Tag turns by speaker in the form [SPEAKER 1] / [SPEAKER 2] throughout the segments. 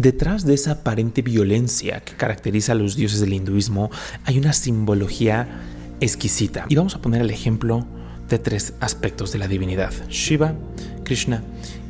[SPEAKER 1] Detrás de esa aparente violencia que caracteriza a los dioses del hinduismo hay una simbología exquisita. Y vamos a poner el ejemplo de tres aspectos de la divinidad, Shiva, Krishna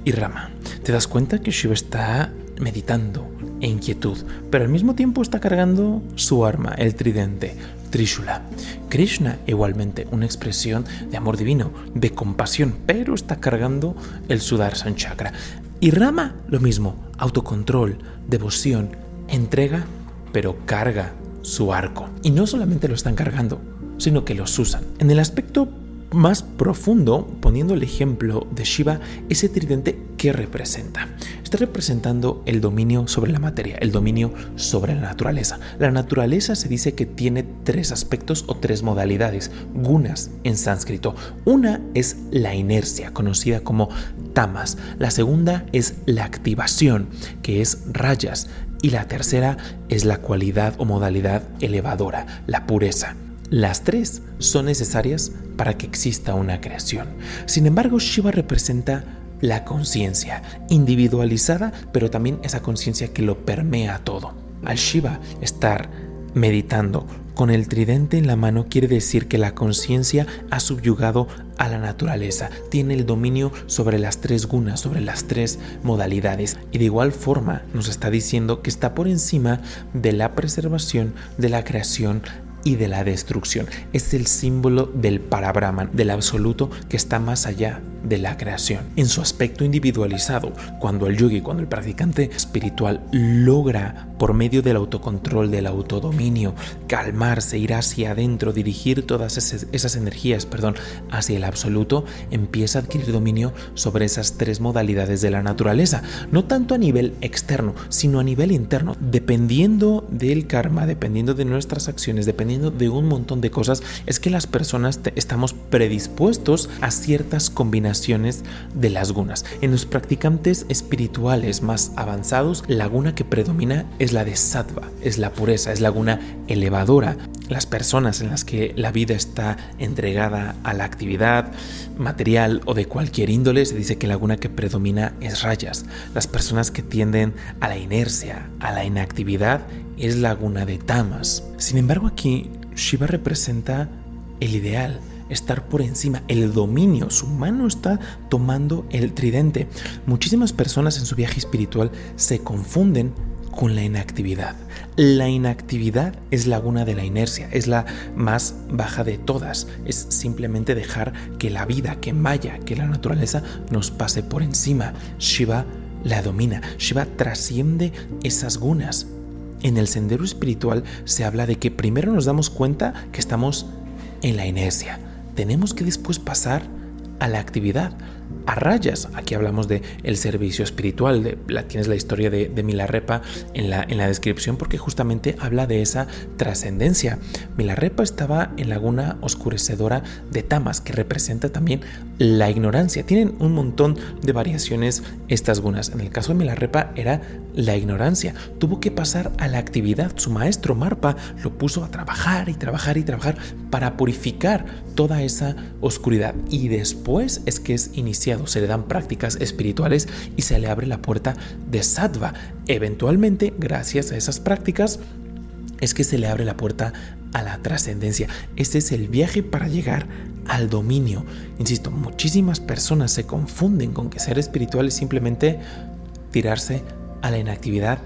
[SPEAKER 1] y Rama. ¿Te das cuenta que Shiva está meditando en quietud, pero al mismo tiempo está cargando su arma, el tridente, Trishula. Krishna igualmente una expresión de amor divino, de compasión, pero está cargando el Sudarshan Chakra. Y Rama lo mismo, autocontrol, devoción, entrega, pero carga su arco. Y no solamente lo están cargando, sino que los usan. En el aspecto más profundo, poniendo el ejemplo de Shiva, ese tridente que representa. Está representando el dominio sobre la materia, el dominio sobre la naturaleza. La naturaleza se dice que tiene tres aspectos o tres modalidades, gunas en sánscrito. Una es la inercia, conocida como La segunda es la activación, que es rayas. Y la tercera es la cualidad o modalidad elevadora, la pureza. Las tres son necesarias para que exista una creación. Sin embargo, Shiva representa la conciencia, individualizada, pero también esa conciencia que lo permea todo. Al Shiva estar meditando con el tridente en la mano quiere decir que la conciencia ha subyugado a la naturaleza, tiene el dominio sobre las tres gunas, sobre las tres modalidades. Y de igual forma nos está diciendo que está por encima de la preservación, de la creación y de la destrucción. Es el símbolo del Parabrahman, del absoluto que está más allá de la creación. En su aspecto individualizado, cuando el yogi, cuando el practicante espiritual logra por medio del autocontrol, del autodominio, calmarse, ir hacia adentro, dirigir todas esas, energías, perdón, hacia el absoluto, empieza a adquirir dominio sobre esas tres modalidades de la naturaleza, no tanto a nivel externo, sino a nivel interno, dependiendo del karma, dependiendo de nuestras acciones, dependiendo de un montón de cosas, es que las personas estamos predispuestos a ciertas combinaciones de las gunas. En los practicantes espirituales más avanzados, la guna que predomina es la de sattva, es la pureza, es la guna elevadora. Las personas en las que la vida está entregada a la actividad material o de cualquier índole, se dice que la guna que predomina es rayas. Las personas que tienden a la inercia, a la inactividad, es la guna de tamas. Sin embargo, aquí Shiva representa el ideal, estar por encima, el dominio, su mano está tomando el tridente. Muchísimas personas en su viaje espiritual se confunden con la inactividad. La inactividad es la laguna de la inercia, es la más baja de todas. Es simplemente dejar que la vida, que Maya, que la naturaleza nos pase por encima. Shiva la domina, Shiva trasciende esas gunas. En el sendero espiritual se habla de que primero nos damos cuenta que estamos en la inercia tenemos que después pasar a la actividad, a rayas. Aquí hablamos de el servicio espiritual, de, la, tienes la historia de, Milarepa en la, en la descripción porque justamente habla de esa trascendencia. Milarepa estaba en laguna oscurecedora de Tamas, que representa también la ignorancia. Tienen un montón de variaciones estas gunas. En el caso de Milarepa era la ignorancia. Tuvo que pasar a la actividad. Su maestro Marpa lo puso a trabajar y trabajar y trabajar para purificar toda esa oscuridad. Y después es que es iniciado se le dan prácticas espirituales y se le abre la puerta de sattva. Eventualmente, gracias a esas prácticas, es que se le abre la puerta a la trascendencia. Este es el viaje para llegar al dominio. Insisto, muchísimas personas se confunden con que ser espiritual es simplemente tirarse a la inactividad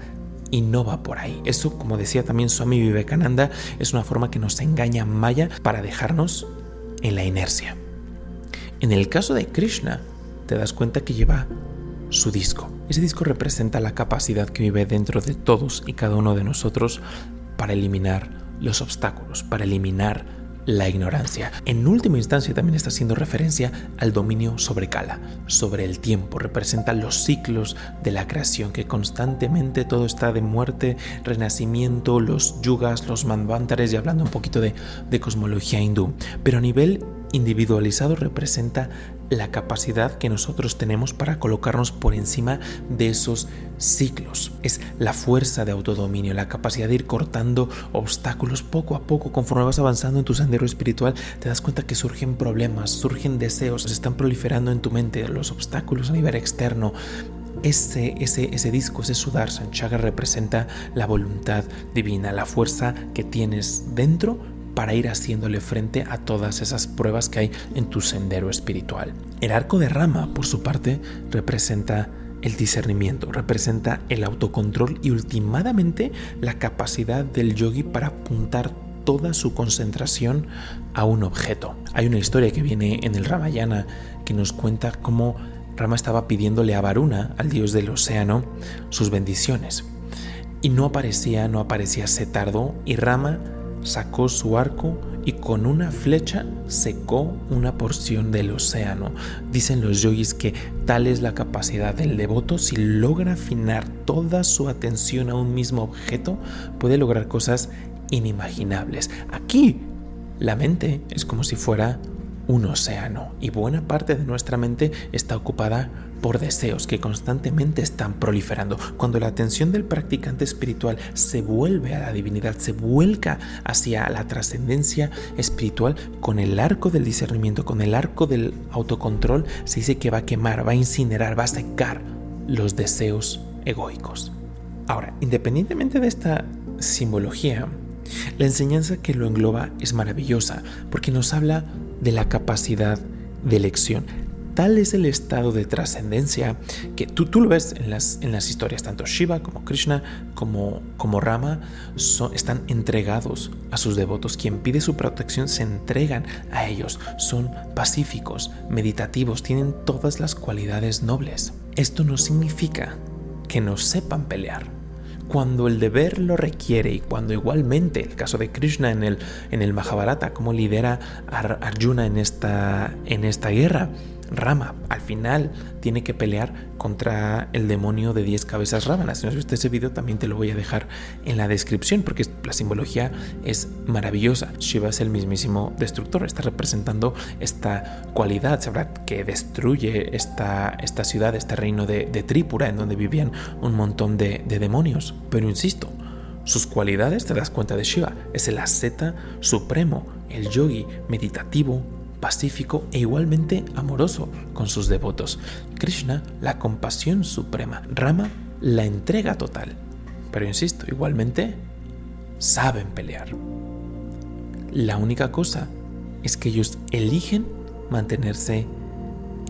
[SPEAKER 1] y no va por ahí. Eso, como decía también Swami Vivekananda, es una forma que nos engaña Maya para dejarnos en la inercia. En el caso de Krishna, te das cuenta que lleva su disco. Ese disco representa la capacidad que vive dentro de todos y cada uno de nosotros para eliminar los obstáculos, para eliminar la ignorancia. En última instancia también está haciendo referencia al dominio sobre Kala, sobre el tiempo, representa los ciclos de la creación, que constantemente todo está de muerte, renacimiento, los yugas, los manvantares y hablando un poquito de, de cosmología hindú. Pero a nivel individualizado representa la capacidad que nosotros tenemos para colocarnos por encima de esos ciclos. Es la fuerza de autodominio, la capacidad de ir cortando obstáculos poco a poco conforme vas avanzando en tu sendero espiritual. Te das cuenta que surgen problemas, surgen deseos, se están proliferando en tu mente los obstáculos a nivel externo, ese, ese, ese disco, ese Sudarshan Chakra representa la voluntad divina, la fuerza que tienes dentro para ir haciéndole frente a todas esas pruebas que hay en tu sendero espiritual. El arco de rama, por su parte, representa el discernimiento, representa el autocontrol y últimamente la capacidad del yogi para apuntar toda su concentración a un objeto. Hay una historia que viene en el Ramayana que nos cuenta cómo Rama estaba pidiéndole a Varuna, al dios del océano, sus bendiciones. Y no aparecía, no aparecía, se tardó y Rama sacó su arco y con una flecha secó una porción del océano. Dicen los yogis que tal es la capacidad del devoto, si logra afinar toda su atención a un mismo objeto, puede lograr cosas inimaginables. Aquí, la mente es como si fuera un océano y buena parte de nuestra mente está ocupada por deseos que constantemente están proliferando. Cuando la atención del practicante espiritual se vuelve a la divinidad, se vuelca hacia la trascendencia espiritual con el arco del discernimiento, con el arco del autocontrol, se dice que va a quemar, va a incinerar, va a secar los deseos egoicos. Ahora, independientemente de esta simbología, la enseñanza que lo engloba es maravillosa porque nos habla de la capacidad de elección. Tal es el estado de trascendencia que tú, tú lo ves en las, en las historias, tanto Shiva como Krishna como, como Rama son, están entregados a sus devotos. Quien pide su protección se entregan a ellos. Son pacíficos, meditativos, tienen todas las cualidades nobles. Esto no significa que no sepan pelear cuando el deber lo requiere y cuando igualmente, el caso de Krishna en el, en el Mahabharata, como lidera a Arjuna en esta, en esta guerra, Rama al final tiene que pelear contra el demonio de 10 cabezas rábanas. Si no has visto ese video también te lo voy a dejar en la descripción porque la simbología es maravillosa. Shiva es el mismísimo destructor, está representando esta cualidad, sabrá que destruye esta, esta ciudad, este reino de, de Trípura en donde vivían un montón de, de demonios. Pero insisto, sus cualidades, te das cuenta de Shiva, es el asceta supremo, el yogi meditativo, pacífico e igualmente amoroso con sus devotos. Krishna, la compasión suprema. Rama, la entrega total. Pero insisto, igualmente saben pelear. La única cosa es que ellos eligen mantenerse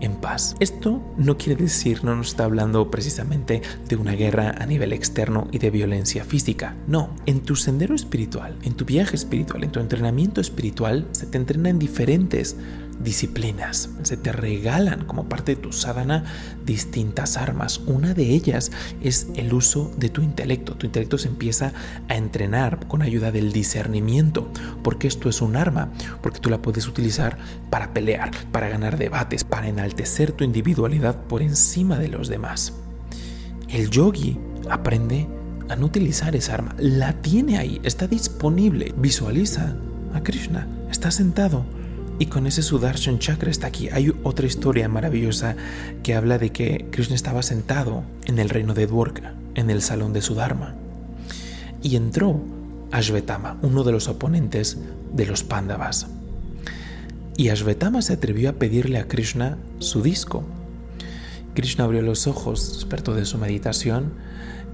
[SPEAKER 1] en paz. Esto no quiere decir, no nos está hablando precisamente de una guerra a nivel externo y de violencia física. No, en tu sendero espiritual, en tu viaje espiritual, en tu entrenamiento espiritual, se te entrena en diferentes disciplinas. Se te regalan como parte de tu sadhana distintas armas. Una de ellas es el uso de tu intelecto. Tu intelecto se empieza a entrenar con ayuda del discernimiento, porque esto es un arma, porque tú la puedes utilizar para pelear, para ganar debates, para enaltecer tu individualidad por encima de los demás. El yogi aprende a no utilizar esa arma. La tiene ahí, está disponible. Visualiza a Krishna. Está sentado y con ese Sudarshan Chakra está aquí. Hay otra historia maravillosa que habla de que Krishna estaba sentado en el reino de Dwarka, en el salón de Sudharma. Y entró Ashvetama, uno de los oponentes de los Pandavas. Y Ashvetama se atrevió a pedirle a Krishna su disco. Krishna abrió los ojos, despertó de su meditación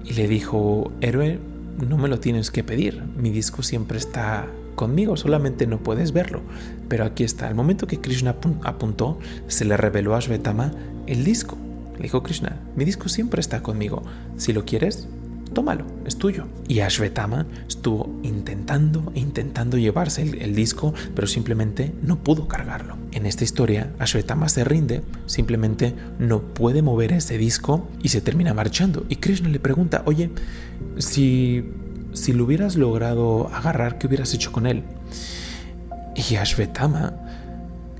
[SPEAKER 1] y le dijo, héroe, no me lo tienes que pedir, mi disco siempre está conmigo, solamente no puedes verlo. Pero aquí está, al momento que Krishna apuntó, se le reveló a Shvetama el disco. Le dijo Krishna, mi disco siempre está conmigo. Si lo quieres, tómalo, es tuyo. Y Ashvetama estuvo intentando intentando llevarse el, disco, pero simplemente no pudo cargarlo. En esta historia, Ashvetama se rinde, simplemente no puede mover ese disco y se termina marchando. Y Krishna le pregunta, oye, si si lo hubieras logrado agarrar, ¿qué hubieras hecho con él? Y Ashvetama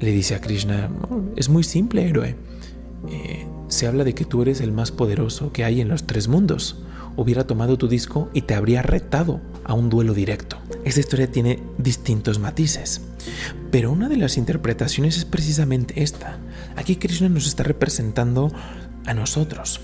[SPEAKER 1] le dice a Krishna, es muy simple, héroe. Eh, se habla de que tú eres el más poderoso que hay en los tres mundos. Hubiera tomado tu disco y te habría retado a un duelo directo. Esta historia tiene distintos matices, pero una de las interpretaciones es precisamente esta. Aquí Krishna nos está representando a nosotros.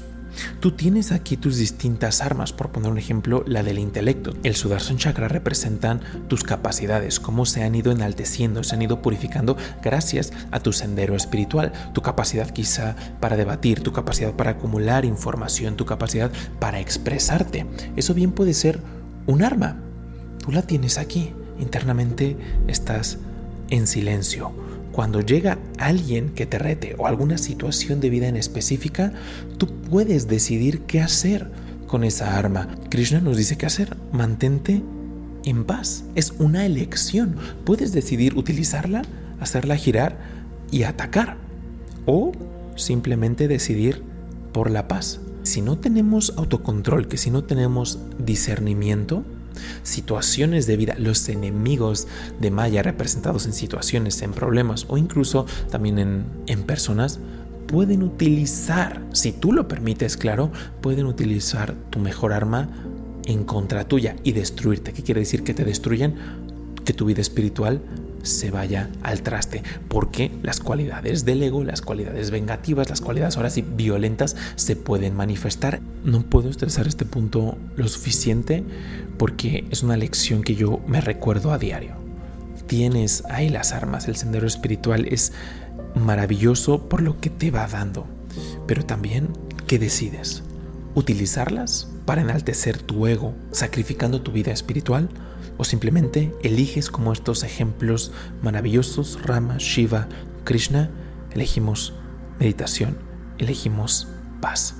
[SPEAKER 1] Tú tienes aquí tus distintas armas, por poner un ejemplo, la del intelecto. El Sudarshan Chakra representan tus capacidades, cómo se han ido enalteciendo, se han ido purificando gracias a tu sendero espiritual, tu capacidad quizá para debatir, tu capacidad para acumular información, tu capacidad para expresarte. Eso bien puede ser un arma. Tú la tienes aquí. Internamente estás en silencio cuando llega alguien que te rete o alguna situación de vida en específica, tú puedes decidir qué hacer con esa arma. Krishna nos dice qué hacer. Mantente en paz. Es una elección. Puedes decidir utilizarla, hacerla girar y atacar. O simplemente decidir por la paz. Si no tenemos autocontrol, que si no tenemos discernimiento, situaciones de vida, los enemigos de Maya representados en situaciones, en problemas o incluso también en, en personas, pueden utilizar, si tú lo permites, claro, pueden utilizar tu mejor arma en contra tuya y destruirte. ¿Qué quiere decir que te destruyan? Que tu vida espiritual se vaya al traste, porque las cualidades del ego, las cualidades vengativas, las cualidades ahora sí violentas se pueden manifestar. No puedo estresar este punto lo suficiente porque es una lección que yo me recuerdo a diario. Tienes ahí las armas, el sendero espiritual es maravilloso por lo que te va dando, pero también ¿qué decides? ¿Utilizarlas para enaltecer tu ego, sacrificando tu vida espiritual? O simplemente eliges como estos ejemplos maravillosos, Rama, Shiva, Krishna, elegimos meditación, elegimos paz.